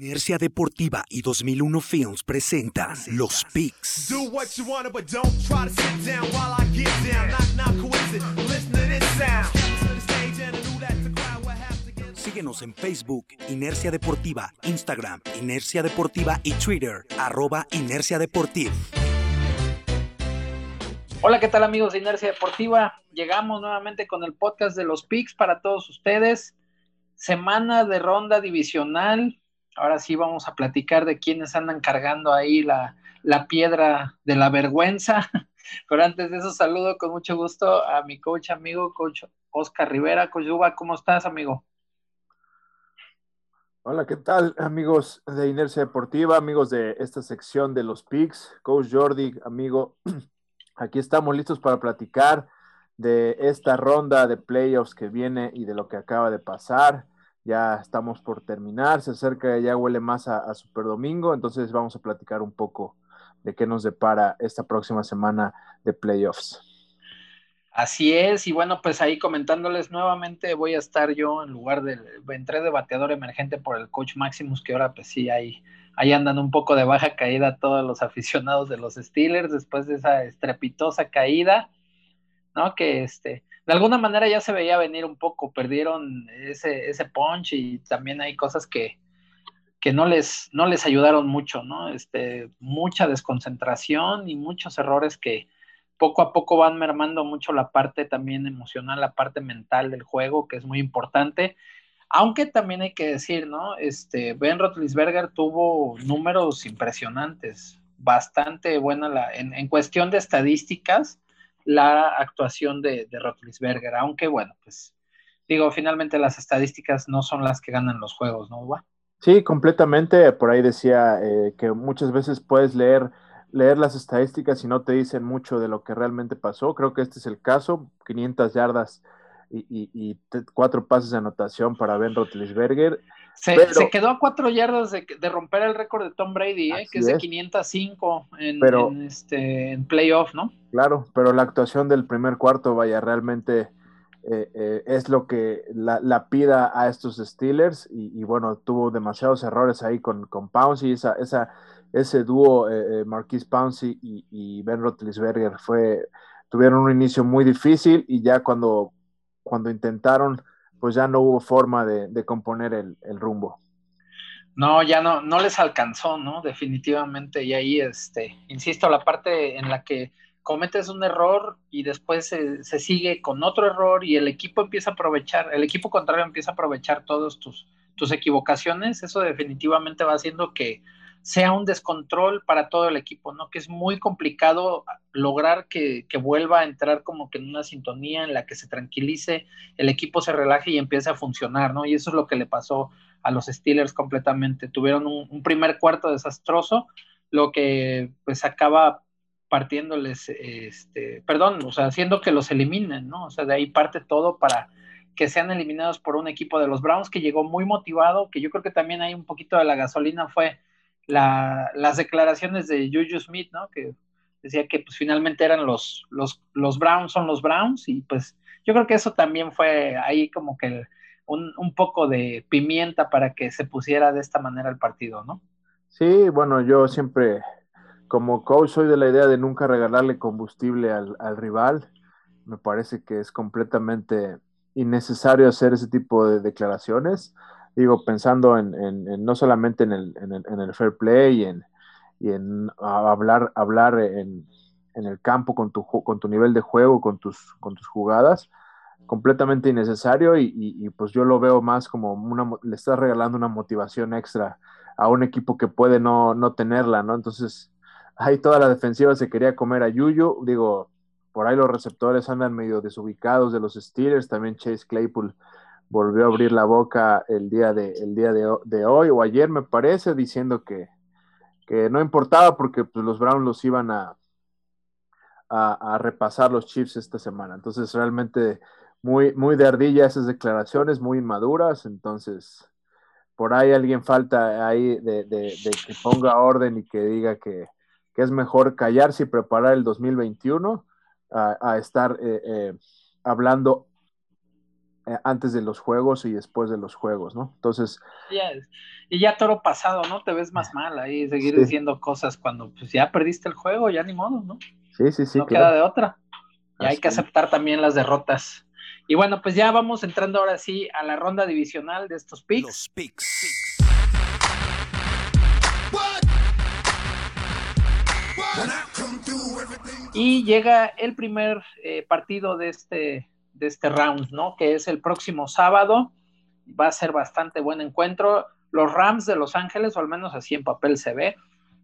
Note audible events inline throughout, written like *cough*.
Inercia Deportiva y 2001 Films presentan Los Picks. Síguenos en Facebook, Inercia Deportiva, Instagram, Inercia Deportiva y Twitter, arroba Inercia Deportiva. Hola, ¿qué tal amigos de Inercia Deportiva? Llegamos nuevamente con el podcast de los Picks para todos ustedes. Semana de ronda divisional, Ahora sí vamos a platicar de quiénes andan cargando ahí la, piedra de la vergüenza. *laughs* Pero antes de eso, saludo con mucho gusto a mi coach amigo, coach Oscar Rivera. Coach ¿cómo estás, amigo? Hola, ¿qué tal, amigos de Inercia Deportiva, amigos de esta sección de los PICS? Coach Jordi, amigo, *clears throat* aquí estamos listos para platicar de esta ronda de playoffs que viene y de lo que acaba de pasar ya estamos por terminar, se acerca, ya huele más a, Super Domingo, entonces vamos a platicar un poco de qué nos depara esta próxima semana de playoffs. Así es, y bueno, pues ahí comentándoles nuevamente voy a estar yo en lugar del, entré de bateador emergente por el coach Maximus, que ahora pues sí, ahí, ahí andan un poco de baja caída todos los aficionados de los Steelers después de esa estrepitosa caída, ¿no? Que este, de alguna manera ya se veía venir un poco, perdieron ese, ese punch y también hay cosas que, que no les, no les ayudaron mucho, ¿no? Este, mucha desconcentración y muchos errores que poco a poco van mermando mucho la parte también emocional, la parte mental del juego, que es muy importante. Aunque también hay que decir, ¿no? Este, Ben Roethlisberger tuvo números impresionantes, bastante buena la, en, en cuestión de estadísticas, la actuación de, de Rotlisberger, aunque bueno, pues digo, finalmente las estadísticas no son las que ganan los juegos, ¿no, Sí, completamente. Por ahí decía eh, que muchas veces puedes leer, leer las estadísticas y no te dicen mucho de lo que realmente pasó. Creo que este es el caso. 500 yardas y, cuatro pases de anotación para Ben Rotlisberger. Se, quedó a cuatro yardas de, romper el récord de Tom Brady, ¿eh? que es de 505 en, en, este, en playoff, ¿no? Claro, pero la actuación del primer cuarto, vaya, realmente eh, eh, es lo que la, pida a estos Steelers y, bueno, tuvo demasiados errores ahí con, con Pouncy, esa, esa, ese dúo eh, Marquis Pouncy y, Ben Roethlisberger fue, tuvieron un inicio muy difícil y ya cuando, cuando intentaron pues ya no hubo forma de, componer el, rumbo. No, ya no, no les alcanzó, ¿no? Definitivamente. Y ahí, este, insisto, la parte en la que cometes un error y después se, sigue con otro error y el equipo empieza a aprovechar, el equipo contrario empieza a aprovechar todas tus, tus equivocaciones, eso definitivamente va haciendo que sea un descontrol para todo el equipo, ¿no? Que es muy complicado lograr que, vuelva a entrar como que en una sintonía en la que se tranquilice, el equipo se relaje y empiece a funcionar, ¿no? Y eso es lo que le pasó a los Steelers completamente. Tuvieron un, primer cuarto desastroso, lo que pues acaba partiéndoles, este, perdón, o sea, haciendo que los eliminen, ¿no? O sea, de ahí parte todo para que sean eliminados por un equipo de los Browns que llegó muy motivado, que yo creo que también hay un poquito de la gasolina fue las declaraciones de Juju Smith, ¿no? Que decía que pues finalmente eran los, los, los Browns son los Browns y pues yo creo que eso también fue ahí como que un, un, poco de pimienta para que se pusiera de esta manera el partido, ¿no? Sí, bueno, yo siempre como coach soy de la idea de nunca regalarle combustible al, al rival. Me parece que es completamente innecesario hacer ese tipo de declaraciones digo, pensando en, no solamente en el, fair play y en, y en hablar, hablar en, el campo con tu, con tu nivel de juego, con tus, con tus jugadas, completamente innecesario y, pues yo lo veo más como una, le estás regalando una motivación extra a un equipo que puede no, no tenerla, ¿no? Entonces, ahí toda la defensiva se quería comer a Yuyu, digo, por ahí los receptores andan medio desubicados de los Steelers, también Chase Claypool volvió a abrir la boca el día de, el día de, hoy o ayer me parece, diciendo que, no importaba porque pues, los Browns los iban a, a, repasar los Chiefs esta semana. Entonces realmente muy, muy de ardilla esas declaraciones, muy inmaduras. Entonces por ahí alguien falta ahí de, que ponga orden y que diga que, es mejor callarse y preparar el 2021 a, a estar eh, eh, hablando antes de los juegos y después de los juegos, ¿no? Entonces... y ya toro pasado, ¿no? Te ves más mal ahí, seguir diciendo cosas cuando pues ya perdiste el juego, ya ni modo, ¿no? Sí, sí, sí. No queda de otra. Y hay que aceptar también las derrotas. Y bueno, pues ya vamos entrando ahora sí a la ronda divisional de estos picks. Los picks. Y llega el primer eh, partido de este, de este round, ¿no? Que es el próximo sábado. Va a ser bastante buen encuentro. Los Rams de Los Ángeles, o al menos así en papel se ve,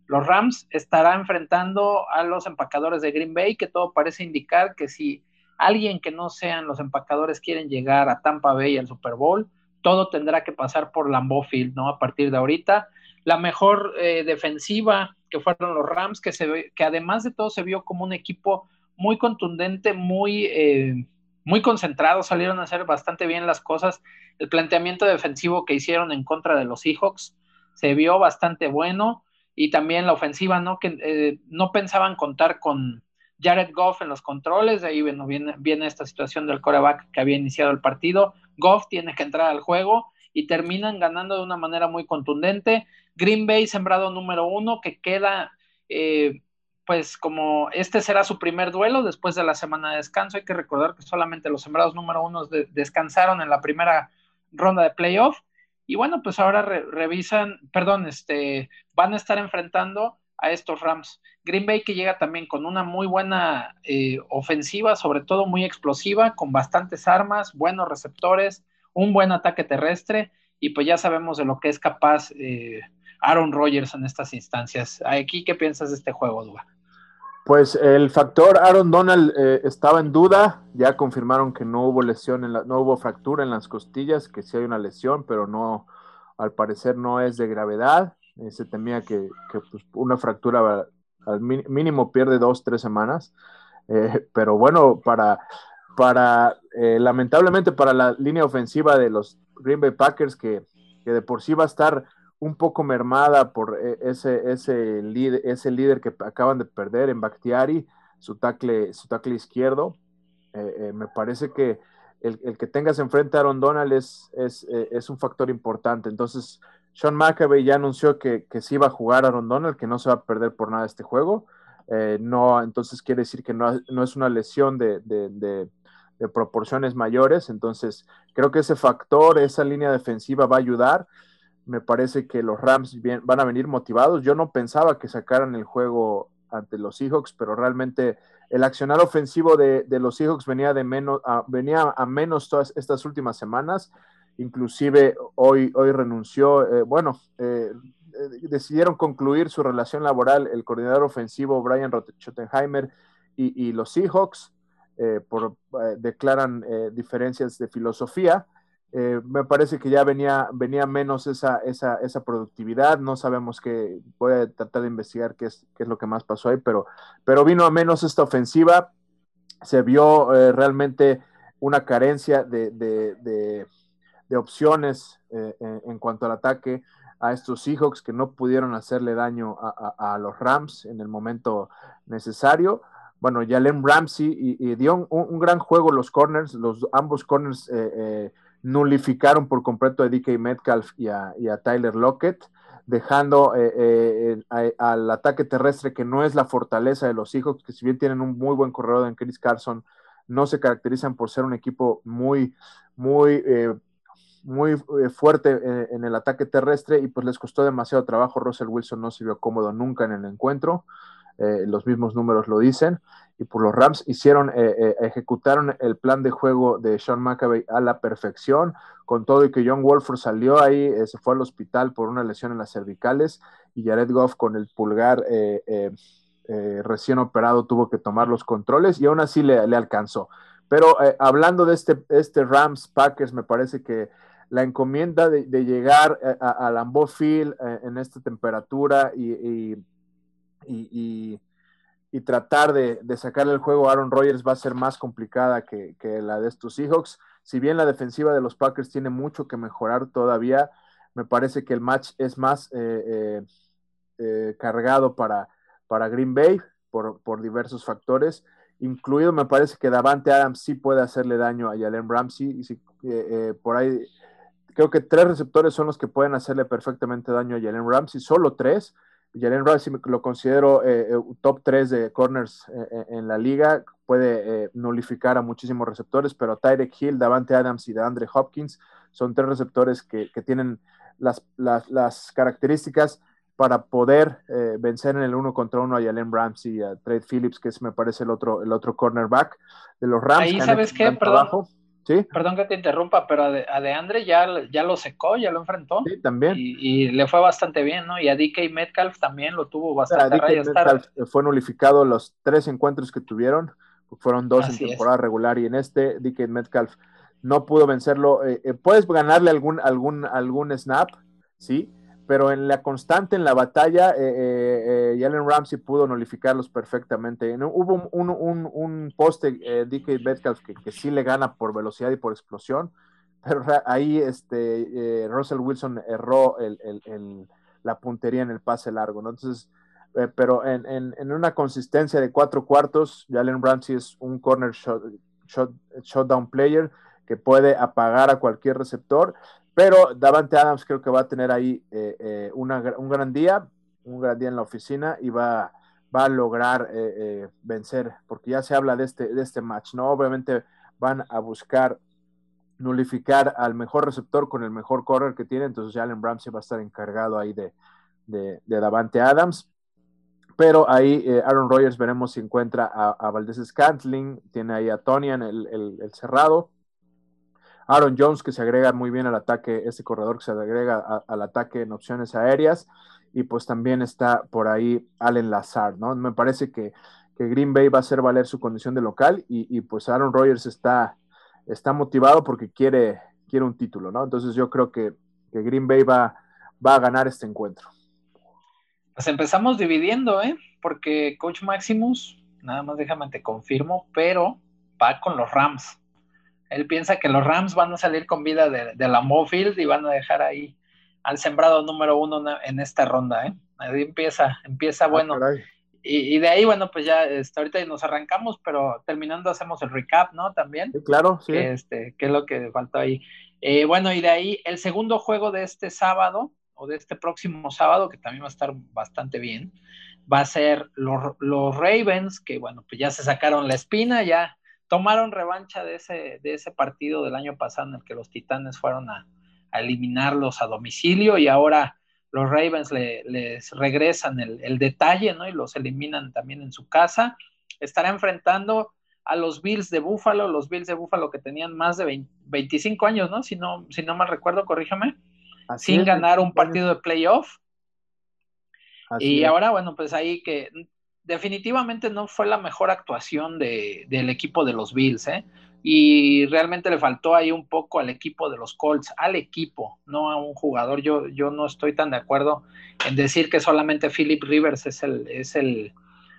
los Rams estarán enfrentando a los empacadores de Green Bay, que todo parece indicar que si alguien que no sean los empacadores quieren llegar a Tampa Bay al Super Bowl, todo tendrá que pasar por Lambeau Field, ¿no? A partir de ahorita. La mejor eh, defensiva que fueron los Rams, que, se que además de todo se vio como un equipo muy contundente, muy, eh, muy concentrado, salieron a hacer bastante bien las cosas. El planteamiento defensivo que hicieron en contra de los Seahawks se vio bastante bueno y también la ofensiva, ¿no? Que eh, no pensaban contar con Jared Goff en los controles, de ahí bueno, viene, viene esta situación del coreback que había iniciado el partido. Goff tiene que entrar al juego y terminan ganando de una manera muy contundente. Green Bay sembrado número uno, que queda, eh, pues como este será su primer duelo después de la semana de descanso. Hay que recordar que solamente los sembrados número uno descansaron en la primera ronda de playoff y bueno, pues ahora revisan, perdón, este, van a estar enfrentando a estos Rams. Green Bay que llega también con una muy buena eh, ofensiva, sobre todo muy explosiva, con bastantes armas, buenos receptores, un buen ataque terrestre, y pues ya sabemos de lo que es capaz eh, Aaron Rodgers en estas instancias. Aquí, ¿qué piensas de este juego, Duba? Pues el factor Aaron Donald eh, estaba en duda, ya confirmaron que no hubo lesión, en la, no hubo fractura en las costillas, que sí hay una lesión, pero no, al parecer no es de gravedad. Eh, se temía que, pues, una fractura al mínimo pierde dos, tres semanas. Eh, pero bueno, para, para lamentablemente para la línea ofensiva de los Green Bay Packers, que, que de por sí va a estar un poco mermada por eh, ese, ese, líder, ese líder que acaban de perder en Bakhtiari, su tackle, su tackle izquierdo. Eh, eh, me parece que el, que tengas enfrente a Aaron Donald es, es, un factor importante. Entonces, Sean McAvey ya anunció que, que sí va a jugar a Aaron Donald, que no se va a perder por nada este juego. no, entonces quiere decir que no, no es una lesión de, de, de, proporciones mayores. Entonces, creo que ese factor, esa línea defensiva va a ayudar me parece que los Rams van a venir motivados. Yo no pensaba que sacaran el juego ante los Seahawks, pero realmente el accionar ofensivo de, los Seahawks venía, de menos, a, venía a menos todas estas últimas semanas. Inclusive hoy, hoy renunció, eh, bueno, eh, eh, decidieron concluir su relación laboral el coordinador ofensivo Brian Schottenheimer y, los Seahawks, por, declaran diferencias de filosofía eh, me parece que ya venía, venía menos esa, esa, esa productividad, no sabemos qué, voy a tratar de investigar qué es, qué es lo que más pasó ahí, pero, pero vino a menos esta ofensiva, se vio eh, realmente una carencia de, de, de, opciones eh, en, cuanto al ataque a estos Seahawks que no pudieron hacerle daño a, a, los Rams en el momento necesario. Bueno, Jalen Ramsey y, dio un, gran juego los corners, los ambos corners nulificaron por completo a DK Metcalf y a, Tyler Lockett, dejando eh, eh, al ataque terrestre que no es la fortaleza de los hijos, que si bien tienen un muy buen corredor en Chris Carson, no se caracterizan por ser un equipo muy, muy, eh, muy fuerte en el ataque terrestre y pues les costó demasiado trabajo. Russell Wilson no se vio cómodo nunca en el encuentro. Los mismos números lo dicen y por los Rams hicieron, eh, eh, ejecutaron el plan de juego de Sean McAvey a la perfección, con todo y que John Wolford salió ahí, eh, se fue al hospital por una lesión en las cervicales y Jared Goff con el pulgar recién operado tuvo que tomar los controles y aún así le, alcanzó. Pero hablando de este, este Rams Packers, me parece que la encomienda de, llegar a, a Lambeau Field en esta temperatura y tratar de, sacarle el juego a Aaron Rodgers va a ser más complicada que, la de estos Seahawks. Si bien la defensiva de los Packers tiene mucho que mejorar todavía, me parece que el match es más eh, eh, eh, cargado para, Green Bay por, diversos factores. incluido me parece que Davante Adams sí puede hacerle daño a Jalen Ramsey. Y por ahí creo que tres receptores son los que pueden hacerle perfectamente daño a Jalen Ramsey, solo tres. Jalen Ramsey lo considero eh, eh, top 3 de corners en la liga, puede nulificar a muchísimos receptores, pero Tyrek Hill, Davante Adams y DeAndre Hopkins son tres receptores que, tienen las, las, características para poder vencer en el uno contra uno a Jalen Ramsey y a Trade Phillips, que es, me parece, el otro, el otro cornerback de los Rams. Ahí, ¿sabes qué? Perdón. Perdón que te interrumpa, pero a De, Andre ya, ya lo secó, ya lo enfrentó. Sí, también. Y, le fue bastante bien, ¿no? Y a DK Metcalf también lo tuvo bastante. A Metcalf fue nulificado los tres encuentros que tuvieron, fueron dos en temporada regular y en este DK Metcalf no pudo vencerlo. Eh, eh, puedes ganarle algún, algún, algún snap, sí, pero en la constante, en la batalla, eh, eh, eh Jalen Ramsey pudo nulificarlos perfectamente. Hubo un, poste, eh, DK Metcalf, que, que, sí le gana por velocidad y por explosión, pero ahí este, Russell Wilson erró la puntería en el pase largo, ¿no? Entonces, pero en, una consistencia de cuatro cuartos, Jalen Ramsey es un corner shot, shot, player que puede apagar a cualquier receptor pero Davante Adams creo que va a tener ahí eh, eh, un gran día, un gran día en la oficina y va, va a lograr eh, vencer, porque ya se habla de este, de este match, ¿no? Obviamente van a buscar nulificar al mejor receptor con el mejor correr que tiene, entonces Jalen Ramsey va a estar encargado ahí de, de, Davante Adams. Pero ahí Aaron Rodgers veremos si encuentra a, Valdez Scantling, tiene ahí a Tonian, el, el cerrado, Aaron Jones, que se agrega muy bien al ataque, este corredor que se agrega al ataque en opciones aéreas. Y pues también está por ahí Allen Lazard, ¿no? Me parece que, Green Bay va a hacer valer su condición de local y, pues Aaron Rodgers está, está motivado porque quiere, quiere un título, ¿no? Entonces yo creo que, Green Bay va, va a ganar este encuentro. Pues empezamos dividiendo, ¿eh? Porque Coach Maximus, nada más déjame te confirmo, pero va con los Rams. Él piensa que los Rams van a salir con vida de, la Mofield y van a dejar ahí al sembrado número uno en esta ronda, ¿eh? Ahí empieza, empieza ah, bueno. y, de ahí, bueno, pues ya este, ahorita nos arrancamos, pero terminando hacemos el recap, ¿no? También. claro, sí. Este, ¿Qué es lo que faltó ahí? Eh, bueno, y de ahí el segundo juego de este sábado, o de este próximo sábado, que también va a estar bastante bien, va a ser los, los Ravens, que bueno, pues ya se sacaron la espina, ya tomaron revancha de ese, de ese partido del año pasado en el que los Titanes fueron a, eliminarlos a domicilio y ahora los Ravens les regresan el, detalle, ¿no? Y los eliminan también en su casa. Estará enfrentando a los Bills de Buffalo, los Bills de Buffalo que tenían más de 25 años, ¿no? Si no, si no mal recuerdo, corríjame, sin ganar un partido de playoff. y ahora, bueno, pues ahí que definitivamente no fue la mejor actuación de, del equipo de los Bills, ¿eh? Y realmente le faltó ahí un poco al equipo de los Colts, al equipo, no a un jugador. Yo, yo no estoy tan de acuerdo en decir que solamente Philip Rivers es el, es el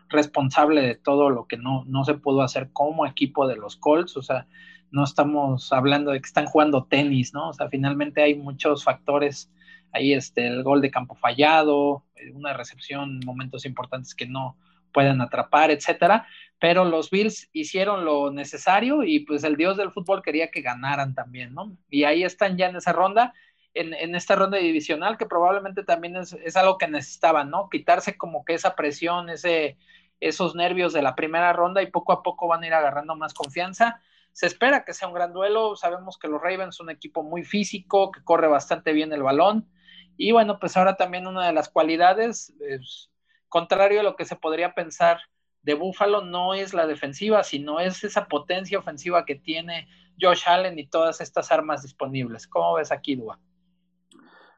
responsable de todo lo que no, no se pudo hacer como equipo de los Colts. O sea, no estamos hablando de que están jugando tenis, ¿no? O sea, finalmente hay muchos factores ahí, este, el gol de campo fallado, una recepción, momentos importantes que no, pueden atrapar, etcétera. Pero los Bills hicieron lo necesario y pues el dios del fútbol quería que ganaran también, ¿no? Y ahí están ya en esa ronda, en, esta ronda divisional, que probablemente también es, algo que necesitaban, ¿no? Quitarse como que esa presión, ese, esos nervios de la primera ronda y poco a poco van a ir agarrando más confianza. Se espera que sea un gran duelo. Sabemos que los Ravens son un equipo muy físico, que corre bastante bien el balón. Y bueno, pues ahora también una de las cualidades, es, contrario a lo que se podría pensar de Buffalo, no es la defensiva, sino es esa potencia ofensiva que tiene Josh Allen y todas estas armas disponibles. ¿Cómo ves aquí, Dua?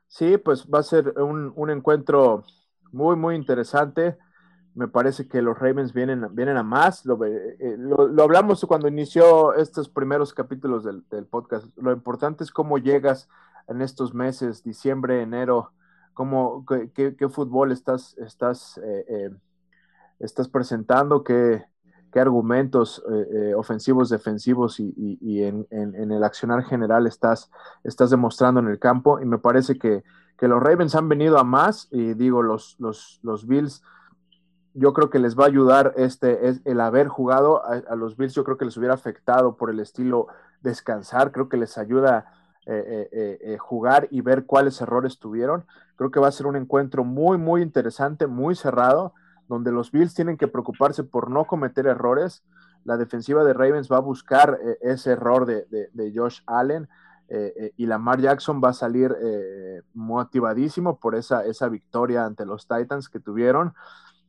Sí, pues va a ser un, encuentro muy, muy interesante. Me parece que los Ravens vienen, vienen a más. Lo, eh, hablamos cuando inició estos primeros capítulos del, podcast. Lo importante es cómo llegas en estos meses, diciembre, enero, cómo, qué, fútbol estás, estás, eh, eh, estás presentando, qué, argumentos eh, ofensivos, defensivos y, en, el accionar general estás, estás demostrando en el campo. Y me parece que, los Ravens han venido a más y digo, los, los, los Bills yo creo que les va a ayudar este, es el haber jugado a, los Bills, yo creo que les hubiera afectado por el estilo descansar, creo que les ayuda eh, eh, eh, jugar y ver cuáles errores tuvieron. Creo que va a ser un encuentro muy, muy interesante, muy cerrado, donde los Bills tienen que preocuparse por no cometer errores. La defensiva de Ravens va a buscar ese error de, de Josh Allen. y Lamar Jackson va a salir motivadísimo por esa, esa victoria ante los Titans que tuvieron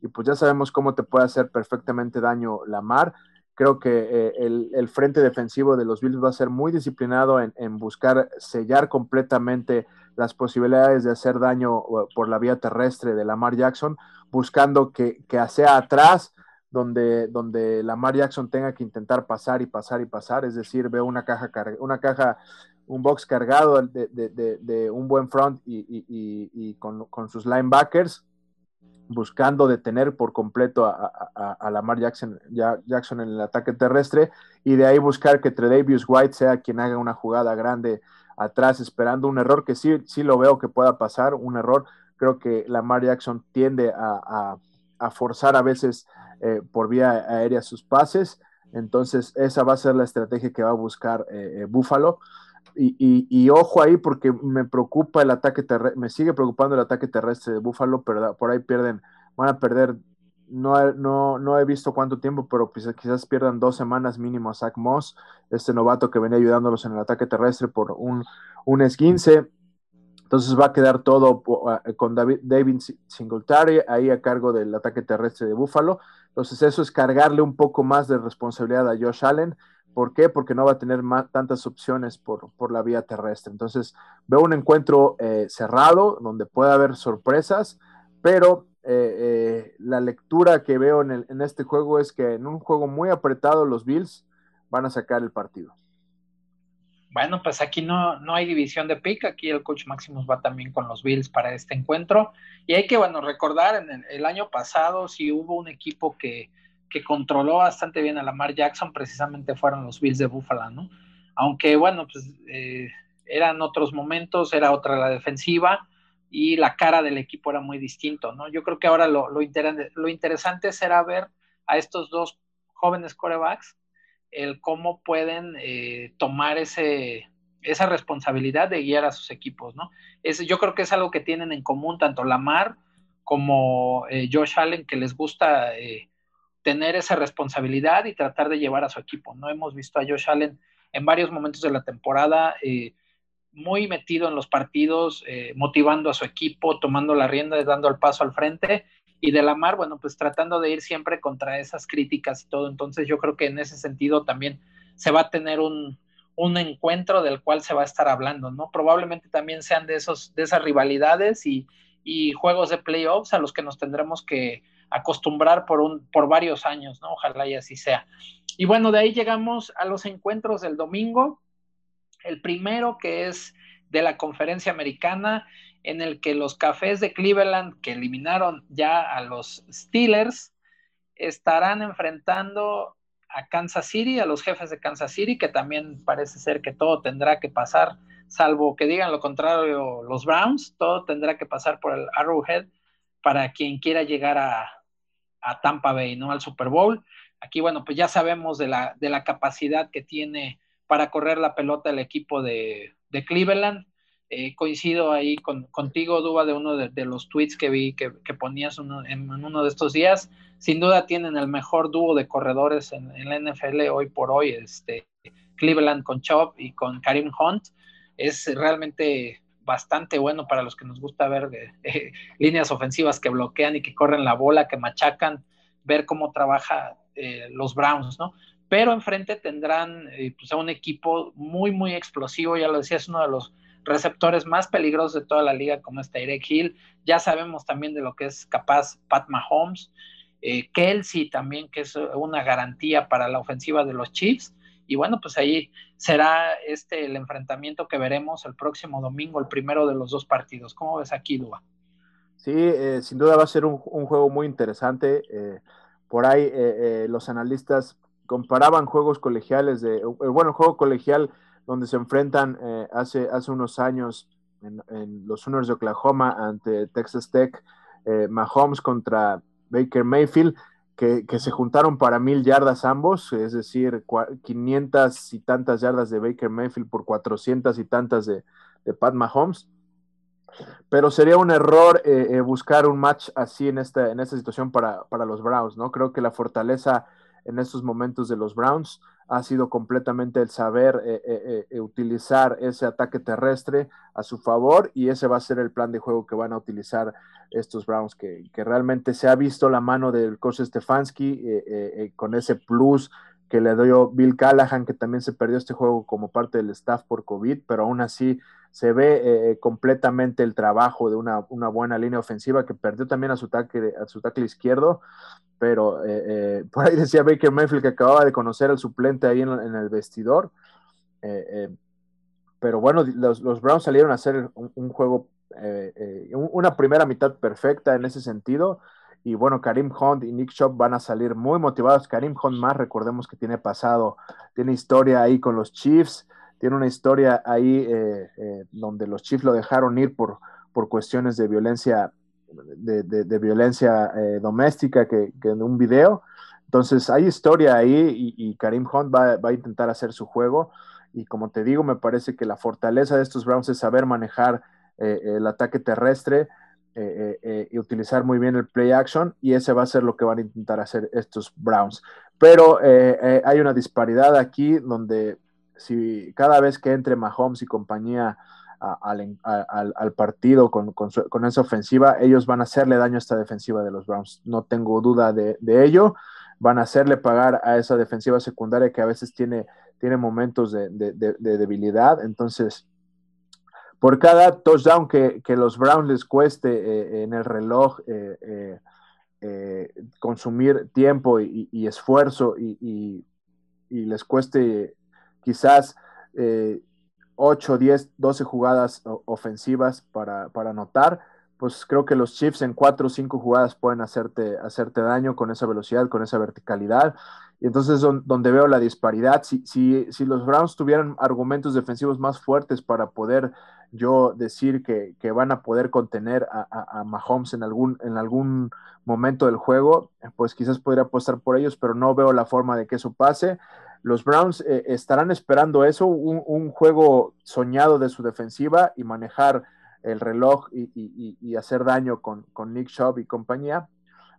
y pues ya sabemos cómo te puede hacer perfectamente daño Lamar. Creo que eh, el, frente defensivo de los Bills va a ser muy disciplinado en, buscar sellar completamente las posibilidades de hacer daño por la vía terrestre de Lamar Jackson, buscando que, que sea atrás donde, donde Lamar Jackson tenga que intentar pasar y pasar y pasar, es decir, veo una caja, una caja un box cargado de, un buen front y, con, con, sus linebackers buscando detener por completo a, Lamar Jackson, Jackson, en el ataque terrestre y de ahí buscar que Tredavious White sea quien haga una jugada grande atrás esperando un error que sí, sí lo veo que pueda pasar, un error. Creo que Lamar Jackson tiende a, forzar a veces eh, por vía aérea sus pases. Entonces, esa va a ser la estrategia que va a buscar eh, eh, Buffalo. Y, ojo ahí porque me preocupa el ataque terrestre, me sigue preocupando el ataque terrestre de Buffalo, pero por ahí pierden, van a perder, no, no, no he visto cuánto tiempo, pero pues quizás pierdan dos semanas mínimo a Zach Moss, este novato que venía ayudándolos en el ataque terrestre por un, un esguince. Entonces va a quedar todo con David, David Singletary ahí a cargo del ataque terrestre de Buffalo. Entonces eso es cargarle un poco más de responsabilidad a Josh Allen ¿Por qué? Porque no va a tener tantas opciones por, la vía terrestre. Entonces, veo un encuentro eh, cerrado donde puede haber sorpresas, pero eh, eh, la lectura que veo en, este juego es que en un juego muy apretado los Bills van a sacar el partido. Bueno, pues aquí no, no hay división de pick, aquí el coach Maximus va también con los Bills para este encuentro. Y hay que, bueno, recordar, en el año pasado si hubo un equipo que que controló bastante bien a Lamar Jackson precisamente fueron los Bills de Buffalo, ¿no? Aunque bueno, pues eh, eran otros momentos, era otra la defensiva y la cara del equipo era muy distinto, ¿no? Yo creo que ahora lo, lo, interesante será ver a estos dos jóvenes corebacks, el cómo pueden eh, tomar ese, esa responsabilidad de guiar a sus equipos, ¿no? Es, yo creo que es algo que tienen en común tanto Lamar como eh, Josh Allen, que les gusta tener esa responsabilidad y tratar de llevar a su equipo. No hemos visto a Josh Allen en varios momentos de la temporada eh, muy metido en los partidos, eh, motivando a su equipo, tomando la rienda, dando el paso al frente. Y de la mar, bueno, pues tratando de ir siempre contra esas críticas y todo. Entonces yo creo que en ese sentido también se va a tener un, un encuentro del cual se va a estar hablando, ¿no? Probablemente también sean de, esos, de esas rivalidades y, y juegos de playoffs a los que nos tendremos que, acostumbrar por, un, por varios años, ¿no? Ojalá y así sea. Y bueno, de ahí llegamos a los encuentros del domingo. El primero que es de la conferencia americana, en el que los cafés de Cleveland, que eliminaron ya a los Steelers, estarán enfrentando a Kansas City, a los jefes de Kansas City, que también parece ser que todo tendrá que pasar, salvo que digan lo contrario los Browns, todo tendrá que pasar por el Arrowhead para quien quiera llegar a, a Tampa Bay, ¿no? Al Super Bowl. Aquí, bueno, pues ya sabemos de la, de la capacidad que tiene para correr la pelota el equipo de, Cleveland. Eh, coincido ahí con, contigo, Duba, de uno de, los tweets que vi que, ponías en, uno de estos días. Sin duda tienen el mejor dúo de corredores en, la NFL hoy por hoy, este, Cleveland con Chop y con Karim Hunt. Es realmente bastante bueno para los que nos gusta ver eh, *laughs* líneas ofensivas que bloquean y que corren la bola, que machacan, ver cómo trabaja eh, los Browns, ¿no? Pero enfrente tendrán eh, pues un equipo muy, muy explosivo, ya lo decía, es uno de los receptores más peligrosos de toda la liga, como es Tyrek Hill. Ya sabemos también de lo que es capaz Pat Mahomes. Kelsey también, que es una garantía para la ofensiva de los Chiefs y bueno, pues ahí será este el enfrentamiento que veremos el próximo domingo, el primero de los dos partidos. ¿Cómo ves aquí, Dua? Sí, eh, sin duda va a ser un, juego muy interesante. Eh, por ahí eh, los analistas comparaban juegos colegiales de, bueno, el juego colegial donde se enfrentan hace, hace unos años en, los Sooners de Oklahoma ante Texas Tech, Mahomes contra Baker Mayfield, que, se juntaron para mil yardas ambos, es decir, 500 y tantas yardas de Baker Mayfield por 400 y tantas de, de Pat Mahomes. Pero sería un error eh, eh, buscar un match así en esta, en esta situación para, para los Browns, ¿no? Creo que la fortaleza en estos momentos de los Browns ha sido completamente el saber eh, eh, eh, utilizar ese ataque terrestre a su favor y ese va a ser el plan de juego que van a utilizar estos Browns, que, realmente se ha visto la mano del coach Stefanski con ese plus que le dio Bill Callahan, que también se perdió este juego como parte del staff por COVID, pero aún así se ve completamente el trabajo de una, una, buena línea ofensiva que perdió también a su ataque, a su tackle izquierdo pero eh, eh, *laughs* por ahí decía Baker Mayfield que acababa de conocer al suplente ahí en, el vestidor. Eh, pero bueno, los, Browns salieron a hacer un, juego, una primera mitad perfecta en ese sentido. Y bueno, Karim Hunt y Nick Chop van a salir muy motivados. Karim Hunt más, recordemos que tiene pasado, tiene historia ahí con los Chiefs, tiene una historia ahí donde los Chiefs lo dejaron ir por, por cuestiones de violencia de, violencia eh, doméstica que, en un video. Entonces hay historia ahí y, Karim Hunt va, a intentar hacer su juego. Y como te digo, me parece que la fortaleza de estos Browns es saber manejar eh, el ataque terrestre eh, y utilizar muy bien el play action. Y ese va a ser lo que van a intentar hacer estos Browns. Pero hay una disparidad aquí donde si cada vez que entre Mahomes y compañía al, partido con, esa ofensiva, ellos van a hacerle daño a esta defensiva de los Browns. No tengo duda de, ello. Van a hacerle pagar a esa defensiva secundaria que a veces tiene, tiene momentos de, debilidad. Entonces, por cada touchdown que, los Browns les cueste eh, en el reloj, eh, eh, consumir tiempo y, esfuerzo y, les cueste quizás 8, 10, 12 jugadas ofensivas para, para anotar, pues creo que los Chiefs en 4 o 5 jugadas pueden hacerte, hacerte daño con esa velocidad, con esa verticalidad. Y entonces es donde veo la disparidad. Si, si, si, los Browns tuvieran argumentos defensivos más fuertes para poder yo decir que, que van a poder contener a, a, Mahomes en algún, en algún momento del juego, pues quizás podría apostar por ellos, pero no veo la forma de que eso pase. Los Browns eh, estarán esperando eso, un, juego soñado de su defensiva y manejar el reloj y, hacer daño con, Nick Chubb y compañía,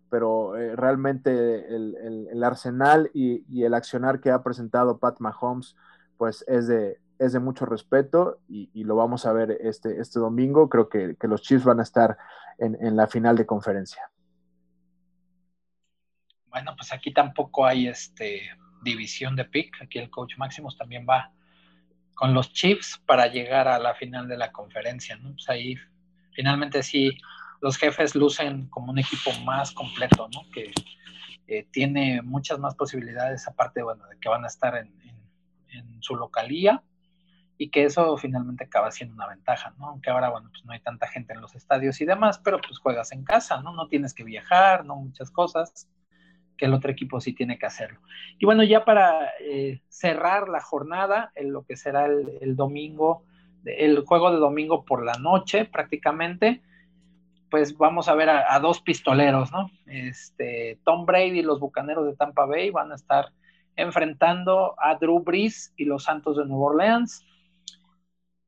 pero eh, realmente el, arsenal y, el accionar que ha presentado Pat Mahomes, pues es de, es de mucho respeto y, lo vamos a ver este, este domingo. Creo que, los Chiefs van a estar en, en la final de conferencia. Bueno, pues aquí tampoco hay este división de pick. Aquí el coach Máximos también va con los Chiefs para llegar a la final de la conferencia, ¿no? Pues ahí finalmente sí los jefes lucen como un equipo más completo, ¿no? Que eh, tiene muchas más posibilidades, aparte, bueno, de que van a estar en, su localía y que eso finalmente acaba siendo una ventaja, ¿no? Aunque ahora, bueno, pues no hay tanta gente en los estadios y demás, pero pues juegas en casa, ¿no? No tienes que viajar, ¿no? Muchas cosas que el otro equipo sí tiene que hacerlo. Y bueno, ya para eh, cerrar la jornada, en lo que será el, domingo, el juego de domingo por la noche prácticamente, pues vamos a ver a, dos pistoleros, ¿no? Este, Tom Brady y los Bucaneros de Tampa Bay van a estar enfrentando a Drew Brees y los Santos de Nueva Orleans.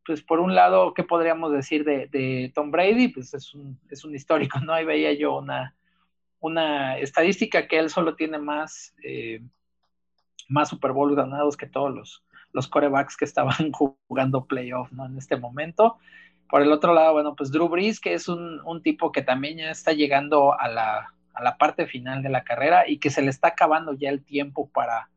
Pues por un lado, ¿qué podríamos decir de, Tom Brady? Pues es un, es un histórico, ¿no? Ahí veía yo una, una estadística que él solo tiene más, eh, más Super Bowl ganados que todos los, los corebacks que estaban *laughs* jugando playoff, ¿no? En este momento. Por el otro lado, bueno, pues Drew Brees, que es un, tipo que también ya está llegando a la, a la, parte final de la carrera y que se le está acabando ya el tiempo para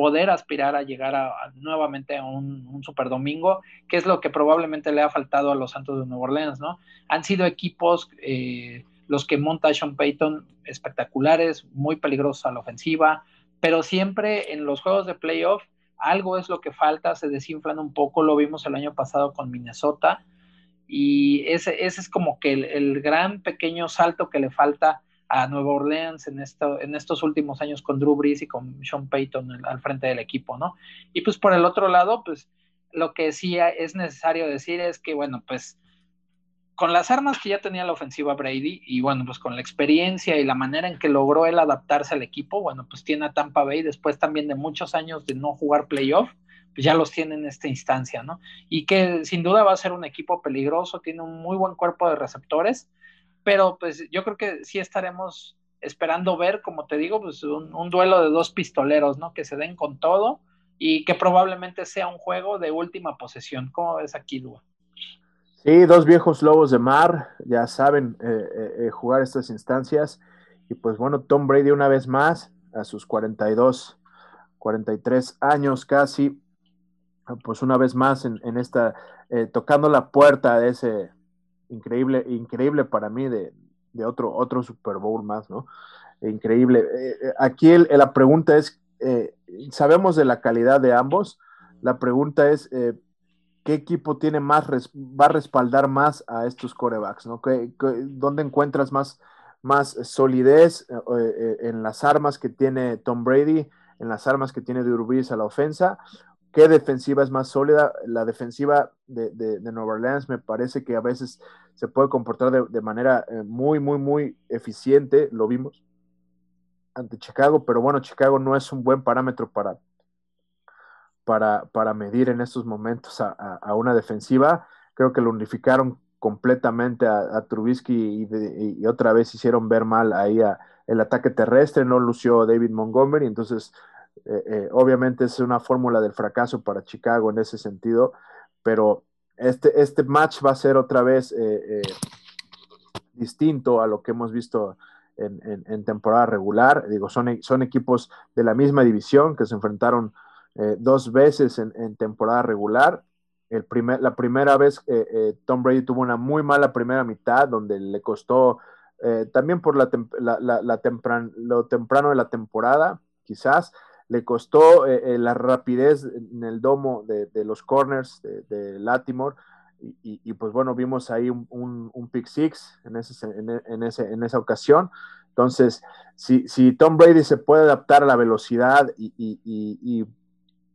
poder aspirar a llegar a, nuevamente a un, un, Super Domingo, que es lo que probablemente le ha faltado a los Santos de Nueva Orleans, ¿no? Han sido equipos eh, los que monta Sean Payton espectaculares, muy peligrosos a la ofensiva, pero siempre en los juegos de playoff algo es lo que falta, se desinflan un poco, lo vimos el año pasado con Minnesota, y ese, ese es como que el, gran pequeño salto que le falta a Nueva Orleans en, esto, en estos últimos años con Drew Brees y con Sean Payton al frente del equipo, ¿no? Y pues por el otro lado, pues lo que sí es necesario decir es que, bueno, pues con las armas que ya tenía la ofensiva Brady y bueno, pues con la experiencia y la manera en que logró él adaptarse al equipo, bueno, pues tiene a Tampa Bay después también de muchos años de no jugar playoff, pues ya los tiene en esta instancia, ¿no? Y que sin duda va a ser un equipo peligroso, tiene un muy buen cuerpo de receptores, pero pues yo creo que sí estaremos esperando ver, como te digo, pues un, duelo de dos pistoleros, ¿no? Que se den con todo y que probablemente sea un juego de última posesión. ¿Cómo ves aquí, Dua? Sí, dos viejos lobos de mar, ya saben eh, eh, eh, jugar estas instancias. Y pues bueno, Tom Brady una vez más, a sus 42, 43 años casi, pues una vez más en, esta, tocando la puerta de ese increíble, increíble para mí de, otro, otro Super Bowl más, ¿no? Increíble. aquí la pregunta es, sabemos de la calidad de ambos, la pregunta es, qué equipo tiene más, va a respaldar más a estos corebacks, ¿no? dónde encuentras más, más solidez eh, eh, en las armas que tiene Tom Brady, en las armas que tiene Drew a la ofensa? ¿Qué defensiva es más sólida? La defensiva de, de, Nueva Orleans me parece que a veces se puede comportar de, manera eh, muy, muy, muy eficiente, lo vimos ante Chicago, pero bueno, Chicago no es un buen parámetro para, para, medir en estos momentos a, una defensiva. Creo que lo unificaron completamente a, Trubisky y, otra vez hicieron ver mal ahí el ataque terrestre, no lució David Montgomery, entonces eh, eh, obviamente es una fórmula del fracaso para Chicago en ese sentido, pero este, este match va a ser otra vez eh, distinto a lo que hemos visto en, temporada regular. Digo, son, son equipos de la misma división que se enfrentaron dos veces en, temporada regular. El primer, la primera vez Tom Brady tuvo una muy mala primera mitad donde le costó, también por la, la, lo temprano de la temporada, quizás, le costó la rapidez en el domo de, los corners de, Latimore. Y, pues bueno, vimos ahí un, pick six en, ese, en, esa ocasión. Entonces, si, Tom Brady se puede adaptar a la velocidad y,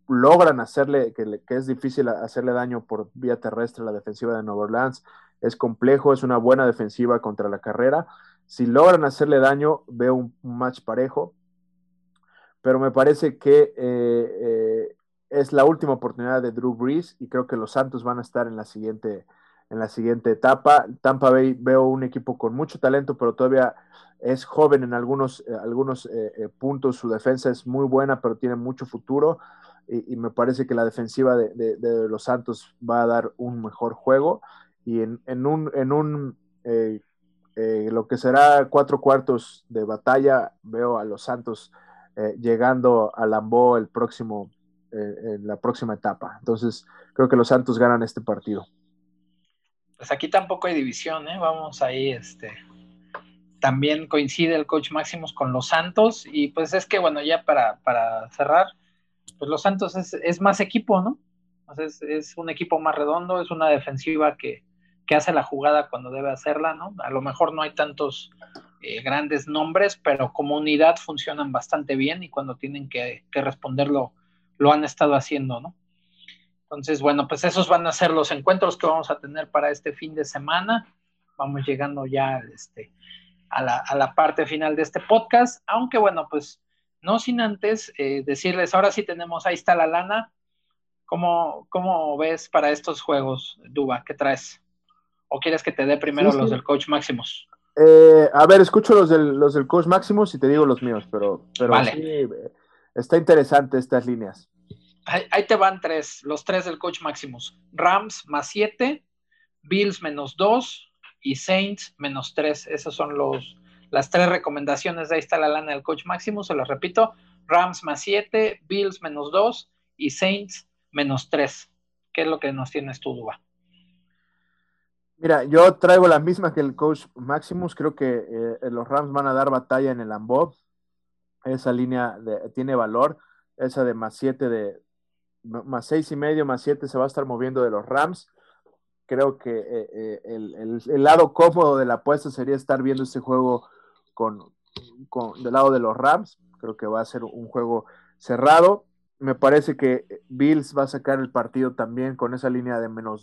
logran hacerle, que, es difícil hacerle daño por vía terrestre a la defensiva de Nueva Orleans, es complejo, es una buena defensiva contra la carrera. Si logran hacerle daño, veo un, match parejo, pero me parece que eh, eh, es la última oportunidad de Drew Brees y creo que los Santos van a estar en la siguiente, en la siguiente etapa. Tampa Bay veo un equipo con mucho talento, pero todavía es joven en algunos, eh, algunos puntos. Su defensa es muy buena, pero tiene mucho futuro y, me parece que la defensiva de, los Santos va a dar un mejor juego y en, un, en un eh, eh, lo que será cuatro cuartos de batalla, veo a los Santos eh, llegando a Lambeau el próximo, en la próxima etapa. Entonces, creo que los Santos ganan este partido. Pues aquí tampoco hay división, ¿eh? Vamos ahí, este. También coincide el coach Máximos con los Santos, y pues es que, bueno, ya para, para cerrar, pues los Santos es, más equipo, ¿no? es, un equipo más redondo, es una defensiva que, hace la jugada cuando debe hacerla, ¿no? A lo mejor no hay tantos eh, grandes nombres, pero como unidad funcionan bastante bien y cuando tienen que, responderlo, lo han estado haciendo, ¿no? Entonces, bueno, pues esos van a ser los encuentros que vamos a tener para este fin de semana. Vamos llegando ya este, a, la, a la parte final de este podcast, aunque bueno, pues no sin antes eh, decirles, ahora sí tenemos, ahí está la lana. ¿Cómo, ¿Cómo, ves para estos juegos, Duba? ¿Qué traes? ¿O quieres que te dé primero los del coach Máximos? Eh, a ver, escucho los del, los del coach Máximos y te digo los míos, pero, pero sí, está interesante estas líneas. Ahí, te van tres, los tres del coach Máximos. Rams más siete, Bills menos dos y Saints menos tres. Esos son los, las tres recomendaciones, de ahí está la lana del coach máximo, se las repito, Rams más 7, Bills menos 2 y Saints menos 3. ¿Qué es lo que nos tienes tú, Duba? Mira, yo traigo la misma que el coach Maximus. Creo que eh, los Rams van a dar batalla en el Ambob. Esa línea tiene valor. Esa de más 7 de más seis y medio, más 7 se va a estar moviendo de los Rams. Creo que eh, eh, el, lado cómodo de la apuesta sería estar viendo este juego con, del lado de los Rams. Creo que va a ser un juego cerrado. Me parece que Bills va a sacar el partido también con esa línea de menos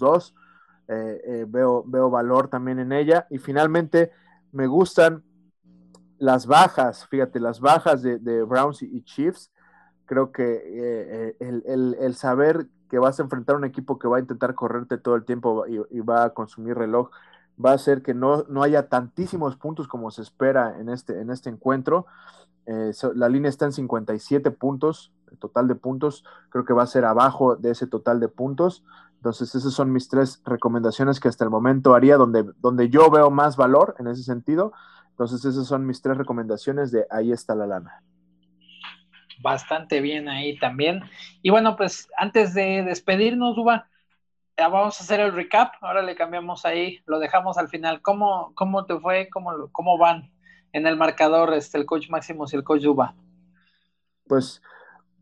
dos. veo, veo valor también en ella. Y finalmente, me gustan las bajas, fíjate, las bajas de, Browns y, Chiefs. Creo que el, el, saber que vas a enfrentar a un equipo que va a intentar correrte todo el tiempo y, va a consumir reloj va a hacer que no, no, haya tantísimos puntos como se espera en este, en este encuentro. Eh, la línea está en 57 puntos, el total de puntos, creo que va a ser abajo de ese total de puntos. Entonces, esas son mis tres recomendaciones que hasta el momento haría, donde, donde yo veo más valor en ese sentido. Entonces, esas son mis tres recomendaciones de ahí está la lana. Bastante bien ahí también. Y bueno, pues antes de despedirnos, Uba, ya vamos a hacer el recap. Ahora le cambiamos ahí, lo dejamos al final. ¿Cómo, cómo te fue? ¿Cómo, cómo van? en el marcador este, el coach Maximus y el coach Duba? Pues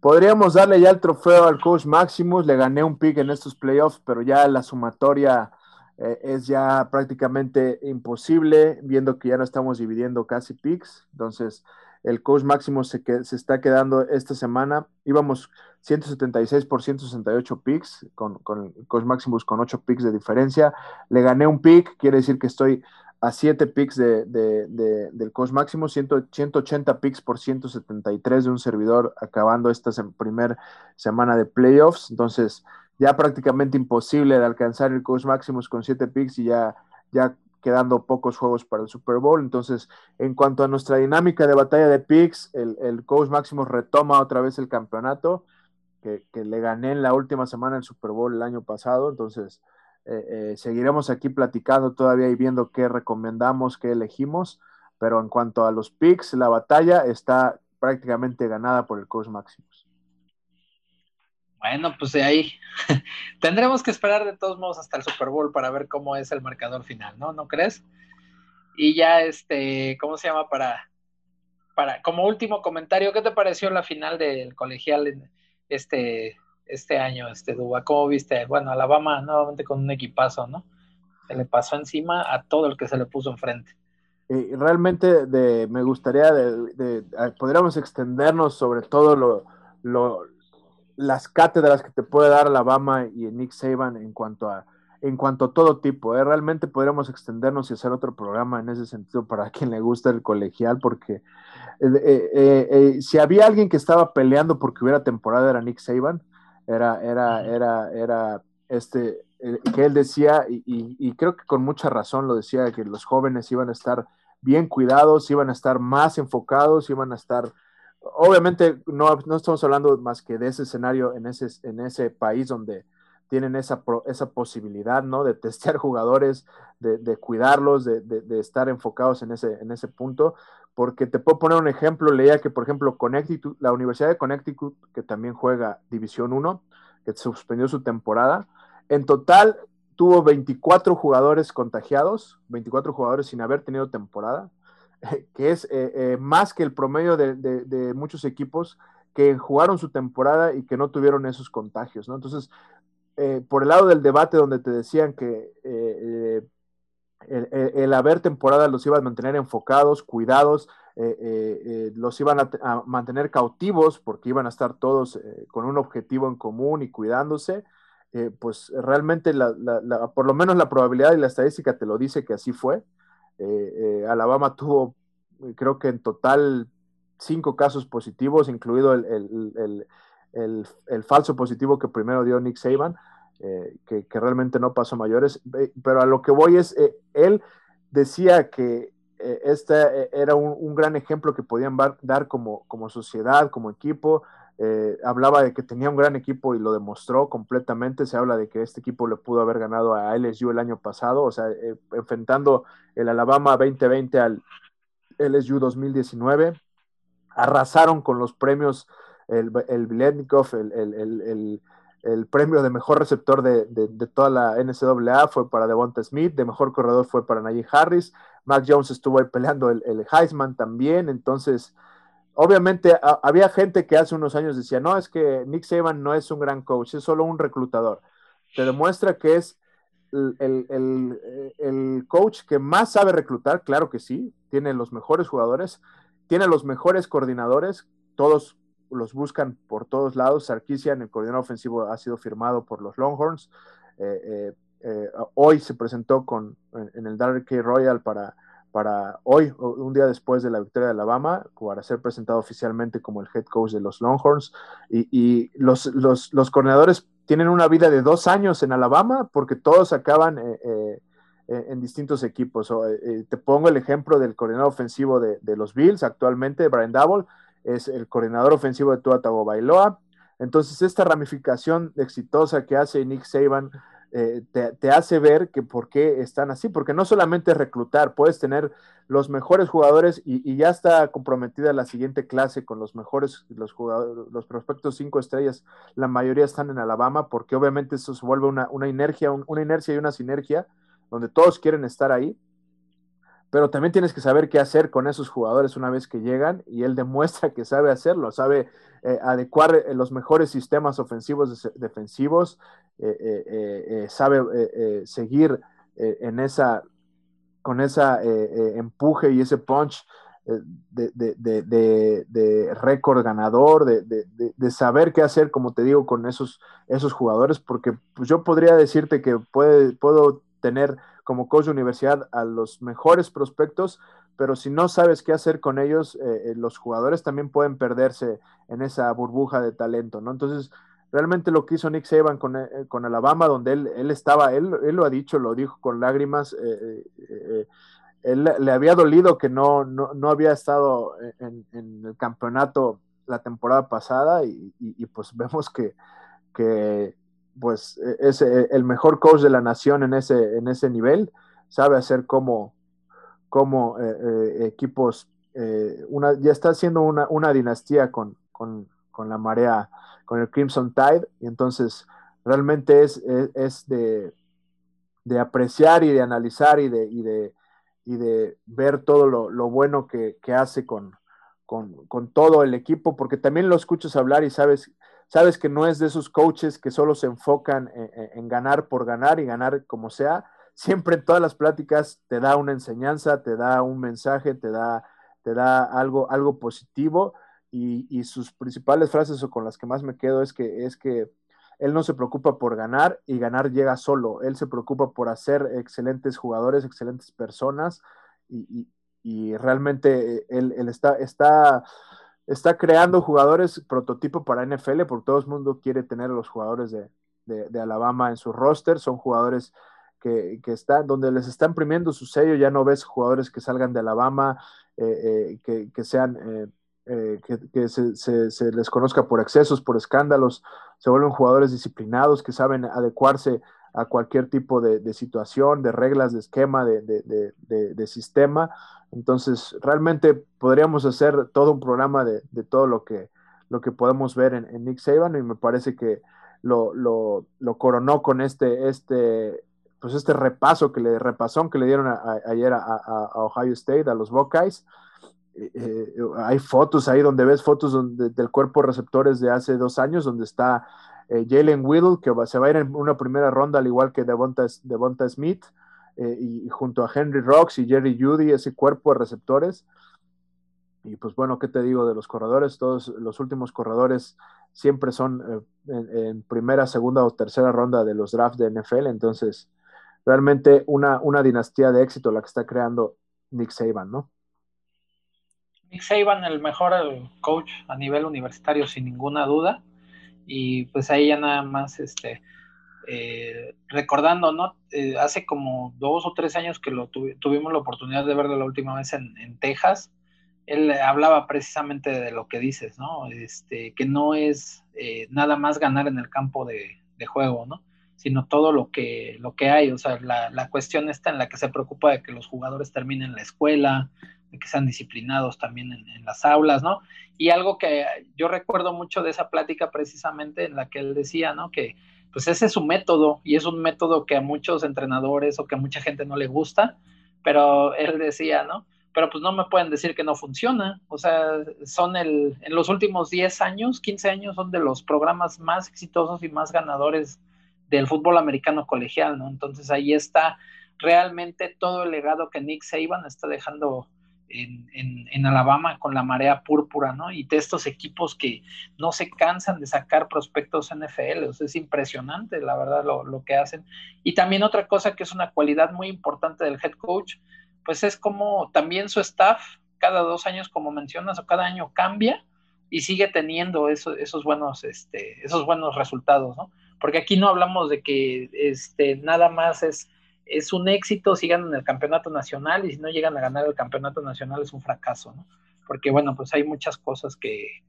podríamos darle ya el trofeo al coach Maximus, le gané un pick en estos playoffs, pero ya la sumatoria eh, es ya prácticamente imposible, viendo que ya no estamos dividiendo casi picks, entonces el coach Maximus se, se está quedando esta semana, íbamos 176 por 168 picks, con, con el coach Maximus con 8 picks de diferencia, le gané un pick, quiere decir que estoy a 7 picks de, del cost máximo, 180 picks por 173 de un servidor acabando esta primera semana de playoffs. Entonces, ya prácticamente imposible de alcanzar el cost máximo con 7 picks y ya, ya quedando pocos juegos para el Super Bowl. Entonces, en cuanto a nuestra dinámica de batalla de picks, el, el coach máximo retoma otra vez el campeonato que, que le gané en la última semana el Super Bowl el año pasado. Entonces, eh, eh, seguiremos aquí platicando todavía y viendo qué recomendamos, qué elegimos, pero en cuanto a los picks, la batalla está prácticamente ganada por el coach Maximus. Bueno, pues de ahí *laughs* tendremos que esperar de todos modos hasta el Super Bowl para ver cómo es el marcador final, ¿no? ¿No crees? Y ya este, ¿cómo se llama para para como último comentario, ¿qué te pareció la final del colegial este este año, este Duba? ¿Cómo viste? Bueno, Alabama nuevamente con un equipazo, ¿no? Se le pasó encima a todo el que se le puso enfrente. Realmente de, me gustaría, de, podríamos extendernos sobre todo lo, lo, las cátedras que te puede dar Alabama y Nick Saban en cuanto a en cuanto a todo tipo. ¿eh? Realmente podríamos extendernos y hacer otro programa en ese sentido para quien le gusta el colegial, porque eh, eh, si había alguien que estaba peleando porque hubiera temporada era Nick Saban era, era, era, era este, que él decía, y, creo que con mucha razón lo decía, que los jóvenes iban a estar bien cuidados, iban a estar más enfocados, iban a estar, obviamente no, no estamos hablando más que de ese escenario en ese, en ese país donde tienen esa, esa posibilidad, ¿no? De testear *laughs* jugadores, de, de cuidarlos, de, de, estar enfocados en ese, en ese punto, porque te puedo poner un ejemplo, leía que, por ejemplo, Connecticut, la Universidad de Connecticut, que también juega División 1, que suspendió su temporada, en total tuvo 24 jugadores contagiados, 24 jugadores sin haber tenido temporada, que es eh, eh, más que el promedio de, de, muchos equipos que jugaron su temporada y que no tuvieron esos contagios, ¿no? Entonces, eh, por el lado del debate donde te decían que el, haber temporada los iba a mantener enfocados, cuidados, eh, eh, eh, los iban a, mantener cautivos porque iban a estar todos con un objetivo en común y cuidándose, pues realmente por lo menos la probabilidad y la estadística te lo dice que así fue. Alabama tuvo, creo que en total, cinco casos positivos, incluido el falso positivo que primero dio Nick Saban. Eh, que, realmente no pasó mayores, pero a lo que voy es, eh, él decía que eh, este era un, gran ejemplo que podían dar como, como sociedad, como equipo, hablaba de que tenía un gran equipo y lo demostró completamente, se habla de que este equipo le pudo haber ganado a LSU el año pasado, o sea, enfrentando el Alabama 2020 al LSU 2019, arrasaron con los premios, el, el el el premio de mejor receptor de, toda la NCAA fue para Devonta Smith, de mejor corredor fue para Najee Harris, Mac Jones estuvo ahí peleando el, el Heisman también, entonces, obviamente había gente que hace unos años decía, no, es que Nick Saban no es un gran coach, es solo un reclutador. Te demuestra que es el, el coach que más sabe reclutar, claro que sí, tiene los mejores jugadores, tiene los mejores coordinadores, todos los buscan por todos lados. Sarkisian, el coordinador ofensivo, ha sido firmado por los Longhorns. Eh, eh, hoy se presentó con, en, el Darrell K. Royal para, para hoy, un día después de la victoria de Alabama, para ser presentado oficialmente como el head coach de los Longhorns. Y, los, los, los, coordinadores tienen una vida de dos años en Alabama porque todos acaban en distintos equipos. te pongo el ejemplo del coordinador ofensivo de, de los Bills actualmente, Brian Double, es el coordinador ofensivo de Tua Tagovailoa. Entonces, esta ramificación exitosa que hace Nick Saban eh, te, hace ver que por qué están así, porque no solamente reclutar, puedes tener los mejores jugadores y, ya está comprometida la siguiente clase con los mejores, los jugadores, los prospectos cinco estrellas, la mayoría están en Alabama, porque obviamente eso se vuelve una, una inercia, una inercia y una sinergia, donde todos quieren estar ahí pero también tienes que saber qué hacer con esos jugadores una vez que llegan y él demuestra que sabe hacerlo, sabe eh, adecuar eh, los mejores sistemas ofensivos, defensivos, eh, sabe seguir en esa, con esa empuje y ese punch de, de, récord ganador, de, saber qué hacer, como te digo, con esos, esos jugadores, porque pues, yo podría decirte que puede, puedo tener como coach de universidad a los mejores prospectos, pero si no sabes qué hacer con ellos, eh, eh, los jugadores también pueden perderse en esa burbuja de talento, ¿no? Entonces, realmente lo que hizo Nick Saban con, eh, Alabama, donde él, estaba, él, lo ha dicho, lo dijo con lágrimas, él le había dolido que no, no, había estado en, el campeonato la temporada pasada y, pues *laughs* vemos que, que pues e, es e, el mejor coach de la nación en ese, en ese nivel, sabe hacer como, eh, eh, equipos, eh, una, ya está haciendo una, una dinastía con, con, con, la marea, con el Crimson Tide, y entonces realmente es, es, de, de, apreciar y de analizar y de, y de, y de ver todo lo, lo bueno que, que hace con, con, todo el equipo, porque también lo escuchas hablar y sabes sabes que no es de esos coaches que solo se enfocan en, ganar por ganar y ganar como sea. Siempre en todas las pláticas te da una enseñanza, te da un mensaje, te da, te da algo, algo positivo y, sus principales frases o con las que más me quedo es que, es que él no se preocupa por ganar y ganar llega solo. Él se preocupa por hacer excelentes jugadores, excelentes personas y, realmente él, él está, está está creando jugadores prototipo para NFL, porque todo el mundo quiere tener a los jugadores de, Alabama en su roster. Son jugadores que, están, donde les está imprimiendo su sello, ya no ves jugadores que salgan de Alabama, eh, eh, que, sean, eh, que, se, se, les conozca por excesos, por escándalos, se vuelven jugadores disciplinados que saben adecuarse a cualquier tipo de, situación, de reglas, de esquema, de, sistema. Entonces, realmente podríamos hacer todo un programa de, todo lo que, lo que podemos ver en, Nick Saban y me parece que lo, coronó con este, este, pues este repaso que le repasón que le dieron ayer a, Ohio State, a los Buckeyes. Eh, eh, hay fotos ahí donde ves fotos del cuerpo de receptores de hace dos años, donde está eh, Jalen Whittle, que se va a ir en una primera ronda, al igual que Devonta, Devonta Smith, eh, y, junto a Henry Rocks y Jerry Judy, ese cuerpo de receptores. Y pues bueno, ¿qué te digo de los corredores? Todos los últimos corredores siempre son eh, en, primera, segunda o tercera ronda de los drafts de NFL, entonces realmente una, una dinastía de éxito la que está creando Nick Saban, ¿no? Nick Saban, el mejor coach a nivel universitario, sin ninguna duda y pues ahí ya nada más este eh, recordando, ¿no? Eh, hace como dos o tres años que lo tuvimos la oportunidad de verlo la última vez en, Texas, él hablaba precisamente de lo que dices, ¿no? Este, que no es eh, nada más ganar en el campo de, juego, ¿no? Sino todo lo que, lo que hay, o sea, la, la cuestión está en la que se preocupa de que los jugadores terminen la escuela, de que sean disciplinados también en, las aulas, ¿no? Y algo que yo recuerdo mucho de esa plática precisamente en la que él decía, ¿no? Que pues ese es su método y es un método que a muchos entrenadores o que a mucha gente no le gusta, pero él decía, ¿no? Pero pues no me pueden decir que no funciona, o sea, son el, en los últimos 10 años, 15 años, son de los programas más exitosos y más ganadores del fútbol americano colegial, ¿no? Entonces ahí está realmente todo el legado que Nick Saban está dejando en, Alabama con la marea púrpura, ¿no? Y de estos equipos que no se cansan de sacar prospectos NFL, o es impresionante, la verdad, lo, lo, que hacen. Y también otra cosa que es una cualidad muy importante del head coach, pues es como también su staff, cada dos años, como mencionas, o cada año cambia y sigue teniendo esos, buenos, este, esos buenos resultados, ¿no? Porque aquí no hablamos de que este, nada más es es un éxito si ganan el campeonato nacional y si no llegan a ganar el campeonato nacional es un fracaso, ¿no? Porque bueno, pues hay muchas cosas que,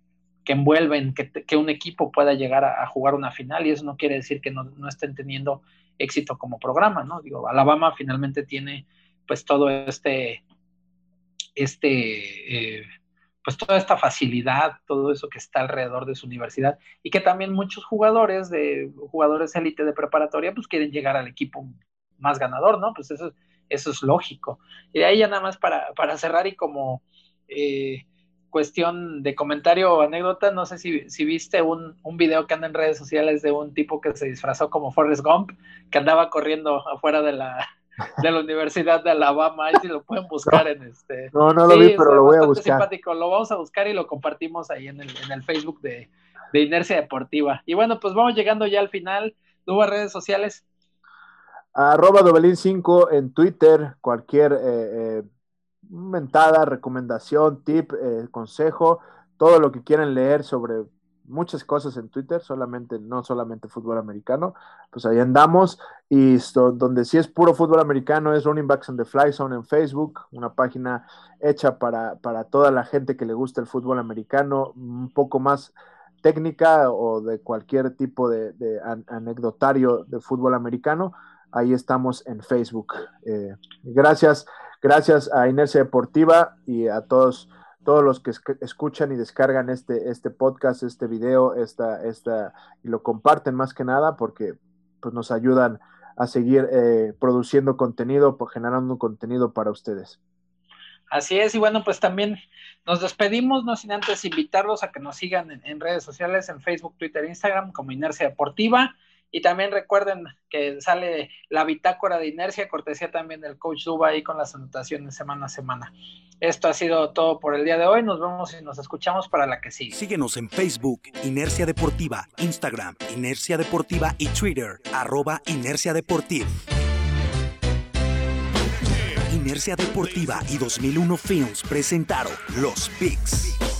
envuelven que, un equipo pueda llegar a, jugar una final y eso no quiere decir que no, estén teniendo éxito como programa, ¿no? Digo, Alabama finalmente tiene pues todo este, este, eh, pues toda esta facilidad, todo eso que está alrededor de su universidad y que también muchos jugadores de jugadores élite de preparatoria pues quieren llegar al equipo más ganador, ¿no? Pues eso, eso es lógico. Y ahí ya nada más para, para cerrar y como eh, cuestión de comentario o anécdota, no sé si, si viste un, un, video que anda en redes sociales de un tipo que se disfrazó como Forrest Gump, que andaba corriendo afuera de la, de la Universidad de Alabama, ahí si lo pueden buscar en este. *laughs* No, no lo vi, pero lo voy a buscar. Simpático. Lo vamos a buscar y lo compartimos ahí en el, en el Facebook de, de Inercia Deportiva. Y bueno, pues vamos llegando ya al final. Tuvo redes sociales. Arroba Dobelín 5 en Twitter, cualquier eh, eh, mentada, recomendación, tip, eh, consejo, todo lo que quieran leer sobre muchas cosas en Twitter, solamente, no solamente fútbol americano, pues ahí andamos. Y donde sí es puro fútbol americano es Running Backs on the Fly Zone en Facebook, una página hecha para, para toda la gente que le gusta el fútbol americano, un poco más técnica o de cualquier tipo de anecdotario de fútbol americano ahí estamos en Facebook. Eh, gracias, gracias a Inercia Deportiva y a todos, todos los que escuchan y descargan este, este podcast, este video, esta, esta, y lo comparten más que nada porque pues, nos ayudan a seguir eh, produciendo contenido, generando contenido para ustedes. Así es, y bueno, pues también nos despedimos, no sin antes invitarlos a que nos sigan en, en redes sociales, en Facebook, Twitter, Instagram, como Inercia Deportiva. Y también recuerden que sale la bitácora de inercia, cortesía también del coach Duba ahí con las anotaciones semana a semana. Esto ha sido todo por el día de hoy. Nos vemos y nos escuchamos para la que sigue. Síguenos en Facebook, Inercia Deportiva, Instagram, Inercia Deportiva y Twitter, arroba Inercia Deportiva. Inercia Deportiva y 2001 Films presentaron Los Picks.